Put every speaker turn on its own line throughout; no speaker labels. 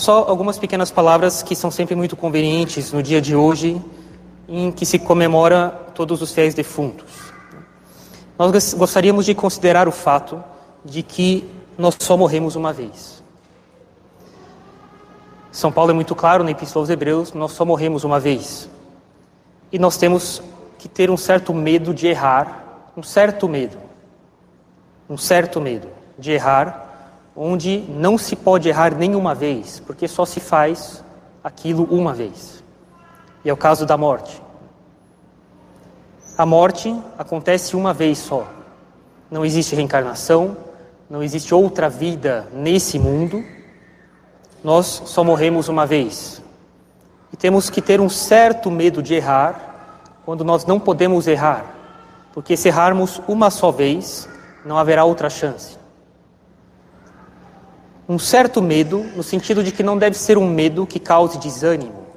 Só algumas pequenas palavras que são sempre muito convenientes no dia de hoje, em que se comemora todos os fiéis defuntos. Nós gostaríamos de considerar o fato de que nós só morremos uma vez. São Paulo é muito claro na Epístola aos Hebreus: nós só morremos uma vez. E nós temos que ter um certo medo de errar, um certo medo, um certo medo de errar, onde não se pode errar nenhuma vez, porque só se faz aquilo uma vez. E é o caso da morte. A morte acontece uma vez só. Não existe reencarnação, não existe outra vida nesse mundo. Nós só morremos uma vez. E temos que ter um certo medo de errar quando nós não podemos errar, porque se errarmos uma só vez, não haverá outra chance. Um certo medo, no sentido de que não deve ser um medo que cause desânimo,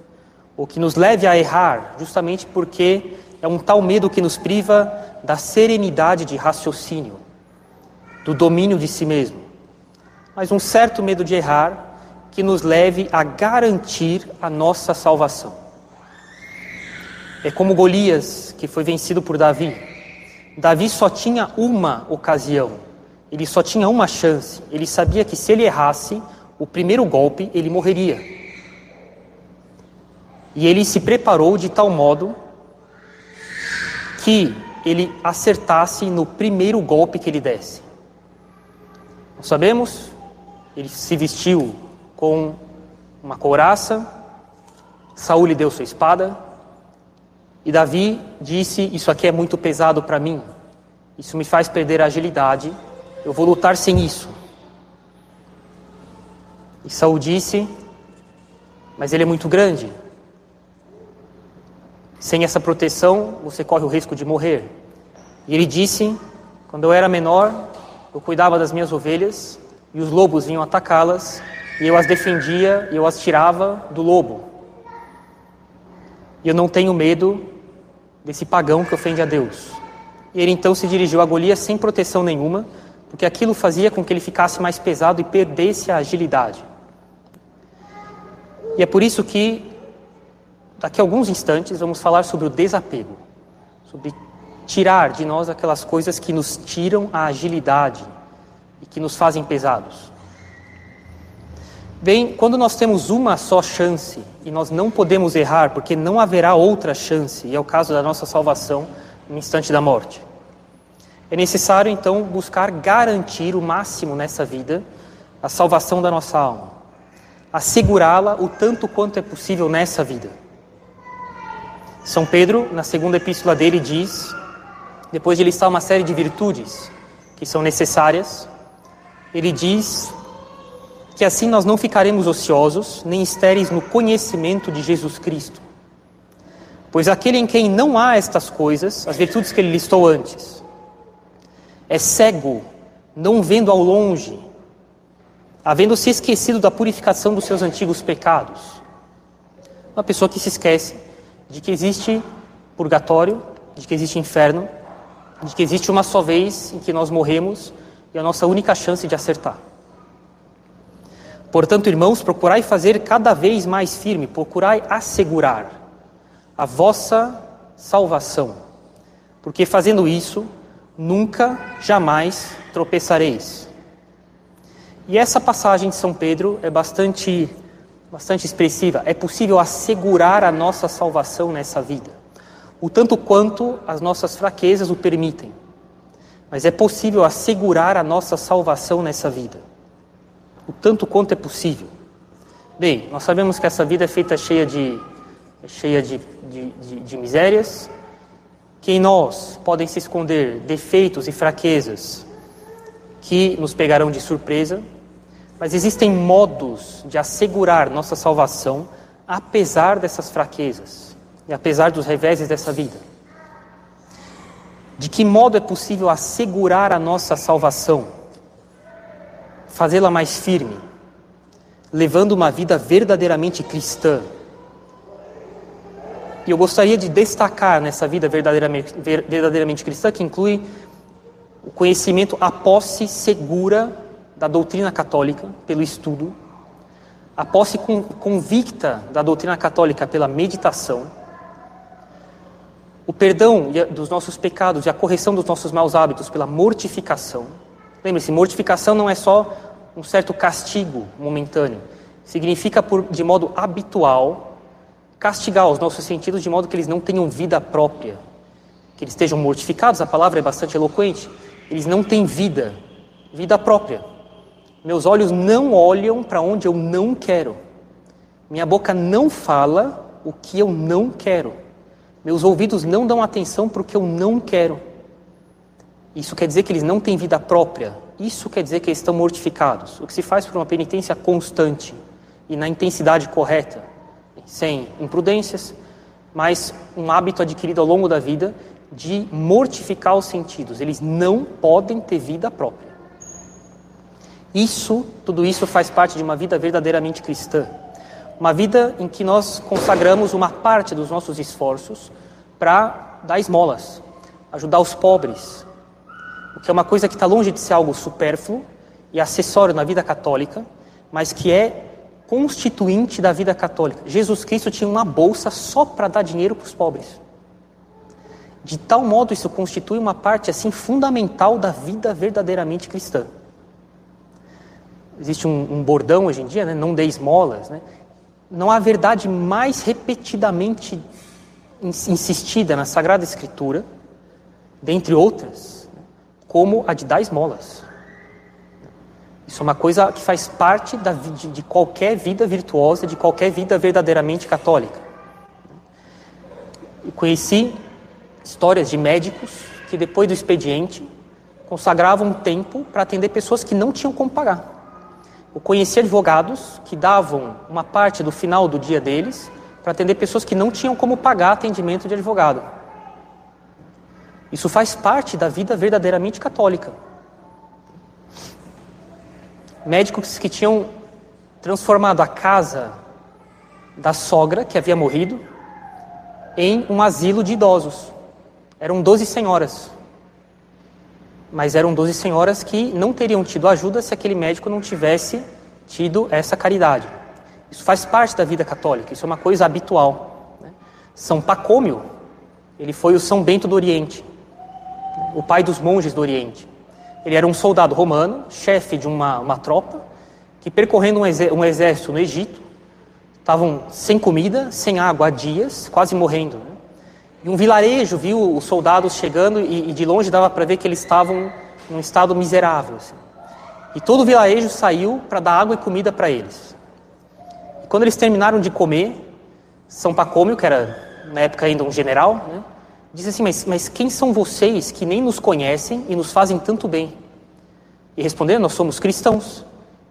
ou que nos leve a errar, justamente porque é um tal medo que nos priva da serenidade de raciocínio, do domínio de si mesmo. Mas um certo medo de errar que nos leve a garantir a nossa salvação. É como Golias, que foi vencido por Davi. Davi só tinha uma ocasião, ele só tinha uma chance. Ele sabia que se ele errasse o primeiro golpe, ele morreria. E ele se preparou de tal modo que ele acertasse no primeiro golpe que ele desse. Nós sabemos, ele se vestiu com uma couraça, Saul lhe deu sua espada, e Davi disse: Isso aqui é muito pesado para mim, isso me faz perder a agilidade, eu vou lutar sem isso. E Saul disse: Mas ele é muito grande, sem essa proteção, você corre o risco de morrer. E ele disse: Quando eu era menor, eu cuidava das minhas ovelhas e os lobos vinham atacá-las e eu as defendia e eu as tirava do lobo. E eu não tenho medo desse pagão que ofende a Deus. E ele então se dirigiu a Golias sem proteção nenhuma, porque aquilo fazia com que ele ficasse mais pesado e perdesse a agilidade. E é por isso que Daqui a alguns instantes vamos falar sobre o desapego, sobre tirar de nós aquelas coisas que nos tiram a agilidade e que nos fazem pesados. Bem, quando nós temos uma só chance e nós não podemos errar porque não haverá outra chance, e é o caso da nossa salvação no instante da morte, é necessário então buscar garantir o máximo nessa vida a salvação da nossa alma, assegurá-la o tanto quanto é possível nessa vida. São Pedro, na segunda epístola dele, diz, depois de listar uma série de virtudes que são necessárias, ele diz que assim nós não ficaremos ociosos nem estéreis no conhecimento de Jesus Cristo. Pois aquele em quem não há estas coisas, as virtudes que ele listou antes, é cego, não vendo ao longe, havendo se esquecido da purificação dos seus antigos pecados. Uma pessoa que se esquece de que existe purgatório, de que existe inferno, de que existe uma só vez em que nós morremos e a nossa única chance de acertar. Portanto, irmãos, procurai fazer cada vez mais firme, procurai assegurar a vossa salvação, porque fazendo isso, nunca, jamais tropeçareis. E essa passagem de São Pedro é bastante bastante expressiva. É possível assegurar a nossa salvação nessa vida, o tanto quanto as nossas fraquezas o permitem. Mas é possível assegurar a nossa salvação nessa vida, o tanto quanto é possível. Bem, nós sabemos que essa vida é feita cheia de, cheia de, de, de, de misérias, que em nós podem se esconder defeitos e fraquezas que nos pegarão de surpresa, mas existem modos de assegurar nossa salvação apesar dessas fraquezas e apesar dos reveses dessa vida. De que modo é possível assegurar a nossa salvação? Fazê-la mais firme, levando uma vida verdadeiramente cristã. E eu gostaria de destacar nessa vida verdadeiramente, verdadeiramente cristã, que inclui o conhecimento, a posse segura da doutrina católica pelo estudo, a posse convicta da doutrina católica pela meditação, o perdão dos nossos pecados e a correção dos nossos maus hábitos pela mortificação. Lembre-se, mortificação não é só um certo castigo momentâneo. Significa, por, de modo habitual, castigar os nossos sentidos de modo que eles não tenham vida própria. Que eles estejam mortificados, a palavra é bastante eloquente. Eles não têm vida, vida própria. Meus olhos não olham para onde eu não quero. Minha boca não fala o que eu não quero. Meus ouvidos não dão atenção para o que eu não quero. Isso quer dizer que eles não têm vida própria. Isso quer dizer que eles estão mortificados. O que se faz por uma penitência constante e na intensidade correta, sem imprudências, mas um hábito adquirido ao longo da vida de mortificar os sentidos. Eles não podem ter vida própria. Isso, tudo isso faz parte de uma vida verdadeiramente cristã. Uma vida em que nós consagramos uma parte dos nossos esforços para dar esmolas, ajudar os pobres, o que é uma coisa que está longe de ser algo supérfluo e acessório na vida católica, mas que é constituinte da vida católica. Jesus Cristo tinha uma bolsa só para dar dinheiro para os pobres. De tal modo, isso constitui uma parte assim fundamental da vida verdadeiramente cristã. Existe um, um bordão hoje em dia, né? não dê esmolas. Né? não há verdade mais repetidamente insistida na Sagrada Escritura, dentre outras, como a de dar esmolas. Isso é uma coisa que faz parte da, de, de qualquer vida virtuosa, de qualquer vida verdadeiramente católica. Eu conheci histórias de médicos que, depois do expediente, consagravam tempo para atender pessoas que não tinham como pagar. Eu conheci advogados que davam uma parte do final do dia deles para atender pessoas que não tinham como pagar atendimento de advogado. Isso faz parte da vida verdadeiramente católica. Médicos que tinham transformado a casa da sogra, que havia morrido, em um asilo de idosos. Eram 12 senhoras mas eram 12 senhoras que não teriam tido ajuda se aquele médico não tivesse tido essa caridade. Isso faz parte da vida católica, isso é uma coisa habitual. Né? São Pacômio, ele foi o São Bento do Oriente, o pai dos monges do Oriente. Ele era um soldado romano, chefe de uma, uma tropa, que percorrendo um, um exército no Egito, estavam sem comida, sem água há dias, quase morrendo. Né? E um vilarejo viu os soldados chegando e, e de longe dava para ver que eles estavam num estado miserável. Assim. E todo o vilarejo saiu para dar água e comida para eles. E quando eles terminaram de comer, São Pacômio, que era na época ainda um general, né, disse assim: mas, mas quem são vocês que nem nos conhecem e nos fazem tanto bem? E responderam: Nós somos cristãos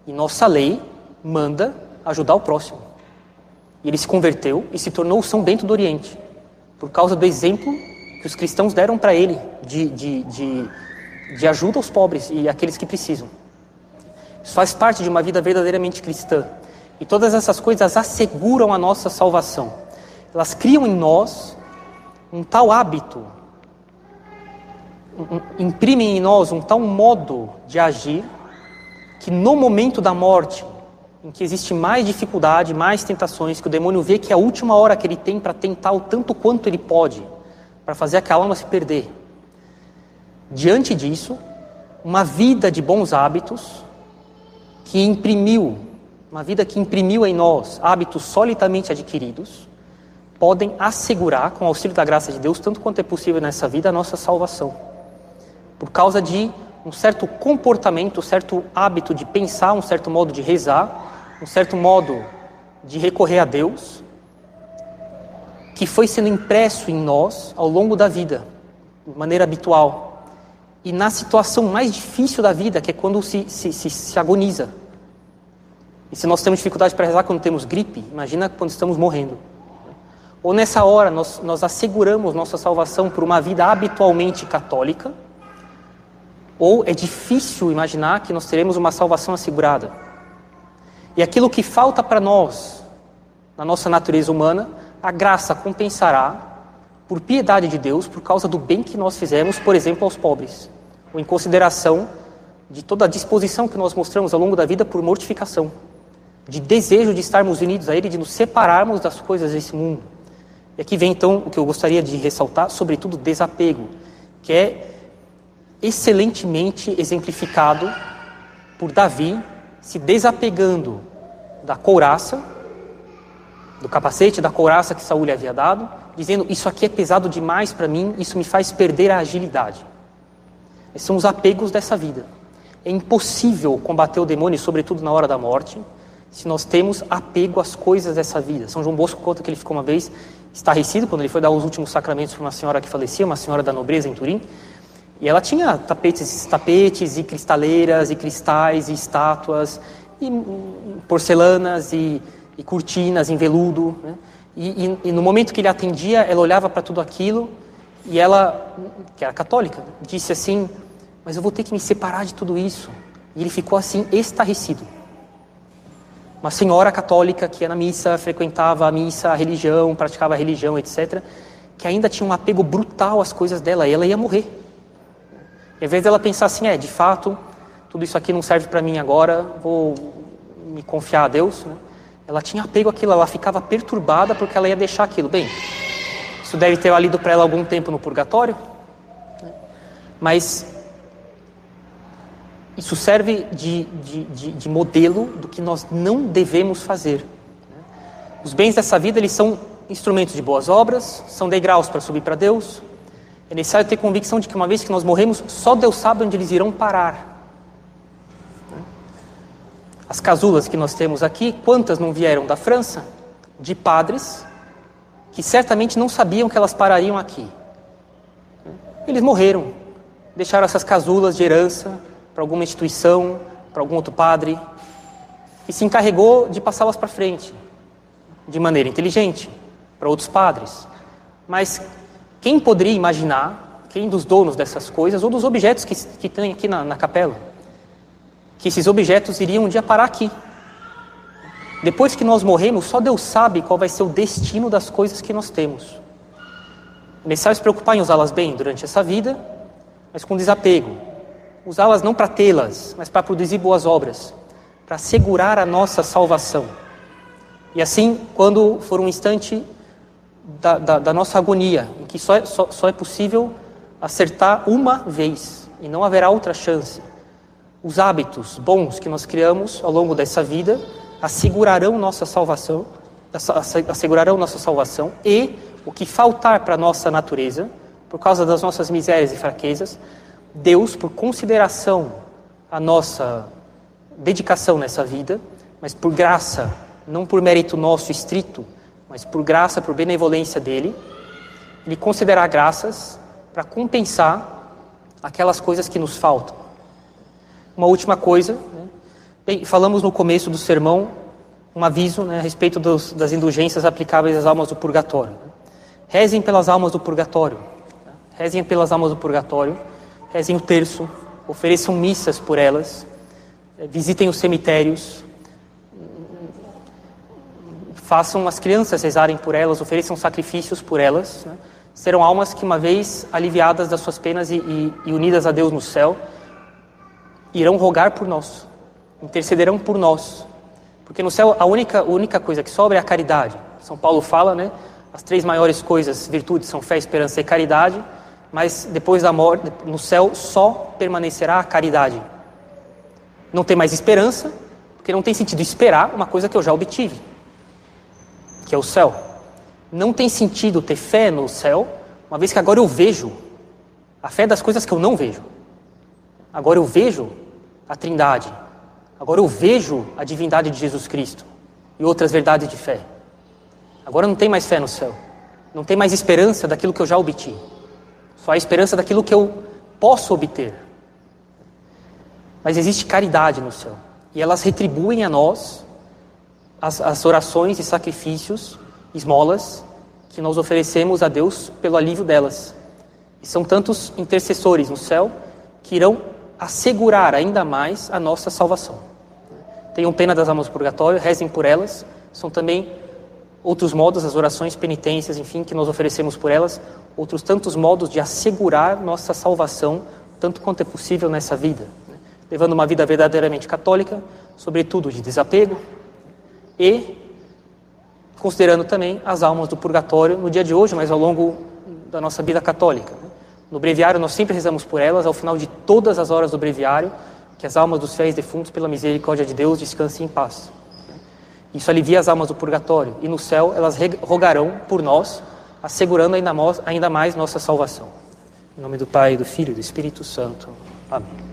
e nossa lei manda ajudar o próximo. E ele se converteu e se tornou São Bento do Oriente por causa do exemplo que os cristãos deram para ele de, de, de, de ajuda aos pobres e àqueles que precisam. Isso faz parte de uma vida verdadeiramente cristã. E todas essas coisas asseguram a nossa salvação. Elas criam em nós um tal hábito, imprimem em nós um tal modo de agir, que no momento da morte em que existe mais dificuldade, mais tentações, que o demônio vê que é a última hora que ele tem para tentar o tanto quanto ele pode, para fazer aquela alma se perder. Diante disso, uma vida de bons hábitos que imprimiu, uma vida que imprimiu em nós hábitos solidamente adquiridos, podem assegurar, com o auxílio da graça de Deus, tanto quanto é possível nessa vida, a nossa salvação. Por causa de um certo comportamento, um certo hábito de pensar, um certo modo de rezar, um certo modo de recorrer a Deus que foi sendo impresso em nós ao longo da vida, de maneira habitual. E na situação mais difícil da vida, que é quando se, se, se, se agoniza. E se nós temos dificuldade para rezar quando temos gripe, imagina quando estamos morrendo. Ou nessa hora nós, nós asseguramos nossa salvação por uma vida habitualmente católica, ou é difícil imaginar que nós teremos uma salvação assegurada. E aquilo que falta para nós, na nossa natureza humana, a graça compensará por piedade de Deus, por causa do bem que nós fizemos, por exemplo, aos pobres, ou em consideração de toda a disposição que nós mostramos ao longo da vida por mortificação. de desejo de estarmos unidos a Ele, de nos separarmos das coisas desse mundo. E aqui vem então o que eu gostaria de ressaltar, sobretudo desapego, que é excelentemente exemplificado por Davi se desapegando da couraça, do capacete, da couraça que Saul lhe havia dado, dizendo: Isso aqui é pesado demais para mim, isso me faz perder a agilidade. Esses são os apegos dessa vida. É impossível combater o demônio, sobretudo na hora da morte, se nós temos apego às coisas dessa vida. São João Bosco conta que ele ficou uma vez estarrecido quando ele foi dar os últimos sacramentos para uma senhora que falecia, uma senhora da nobreza em Turim. E ela tinha tapetes, tapetes e cristaleiras e cristais e estátuas e hum, porcelanas e, e cortinas em veludo. Né? E, e, e, no momento que ele atendia, ela olhava para tudo aquilo e ela, que era católica, disse assim: Mas eu vou ter que me separar de tudo isso. E ele ficou assim, estarrecido uma senhora católica que ia na missa, frequentava a missa, a religião, praticava a religião, etc., que ainda tinha um apego brutal às coisas dela, e ela ia morrer. E invés dela pensar assim, é, de fato, tudo isso aqui não serve para mim agora, vou me confiar a Deus, né? ela tinha apego àquilo, ela ficava perturbada porque ela ia deixar aquilo. Bem, isso deve ter valido para ela algum tempo no purgatório, né? mas isso serve de, de, de, de, modelo do que nós não devemos fazer. Os bens dessa vida eles são instrumentos de boas obras, são degraus para subir para Deus. É necessário ter convicção de que uma vez que nós morremos, só Deus sabe onde eles irão parar. As casulas que nós temos aqui, quantas não vieram da França? De padres que certamente não sabiam que elas parariam aqui. Eles morreram, deixaram essas casulas de herança para alguma instituição, para algum outro padre, e se encarregou de passá-las para frente, de maneira inteligente, para outros padres. Mas quem poderia imaginar, quem dos donos dessas coisas, ou dos objetos que, que tem aqui na, na capela, que esses objetos iriam um dia parar aqui? Depois que nós morremos, só Deus sabe qual vai ser o destino das coisas que nós temos. É necessário se preocupar em usá-las bem durante essa vida, mas com desapego, usá-las não para tê-las, mas para produzir boas obras, para assegurar a nossa salvação. E assim, quando for um instante da, da, da nossa agonia, em que só só, só é possível acertar uma vez e não haverá outra chance, os hábitos bons que nós criamos ao longo dessa vida assegurarão nossa salvação, assegurarão nossa salvação e o que faltar para nossa natureza, por causa das nossas misérias e fraquezas, Deus, por consideração à nossa dedicação nessa vida, mas por graça, não por mérito nosso estrito, mas por graça, por benevolência dele, ele considerar graças para compensar aquelas coisas que nos faltam. Uma última coisa, né? Bem, falamos no começo do sermão um aviso né, a respeito dos, das indulgências aplicáveis às almas do purgatório. Né? Rezem pelas almas do purgatório. Né? Rezem pelas almas do purgatório rezem o terço, ofereçam missas por elas, eh, visitem os cemitérios, façam as crianças rezarem por elas, ofereçam sacrifícios por elas. Né? Serão almas que, uma vez aliviadas das suas penas e, e, e unidas a Deus no céu, irão rogar por nós, intercederão por nós. Porque no céu a única, a única coisa que sobra é a caridade. São Paulo fala, né? As três maiores coisas, virtudes, são fé, esperança e caridade mas depois da morte, no céu, só permanecerá a caridade. Não tem mais esperança, porque não tem sentido esperar uma coisa que eu já obtive, que é o céu. Não tem sentido ter fé no céu, uma vez que agora eu vejo a fé das coisas que eu não vejo. Agora eu vejo a Trindade. Agora eu vejo a divindade de Jesus Cristo e outras verdades de fé. Agora não tem mais fé no céu. Não tem mais esperança daquilo que eu já obtive. Só há esperança daquilo que eu posso obter. Mas existe caridade no céu. E elas retribuem a nós as, as orações e sacrifícios, esmolas, que nós oferecemos a Deus pelo alívio delas. E são tantos intercessores no céu que irão assegurar ainda mais a nossa salvação. Tenham pena das almas do purgatório, rezem por elas. São também outros modos, as orações, penitências, enfim, que nós oferecemos por elas, outros tantos modos de assegurar nossa salvação, tanto quanto é possível nessa vida, né? levando uma vida verdadeiramente católica, sobretudo de desapego, e considerando também as almas do purgatório no dia de hoje, mas ao longo da nossa vida católica. No breviário, nós sempre rezamos por elas, ao final de todas as horas do breviário, que as almas dos fiéis defuntos, pela misericórdia de Deus, descansem em paz. Isso alivia as almas do purgatório, e no céu elas rogarão por nós, assegurando ainda mais nossa salvação. Em nome do Pai, do Filho e do Espírito Santo. Amém.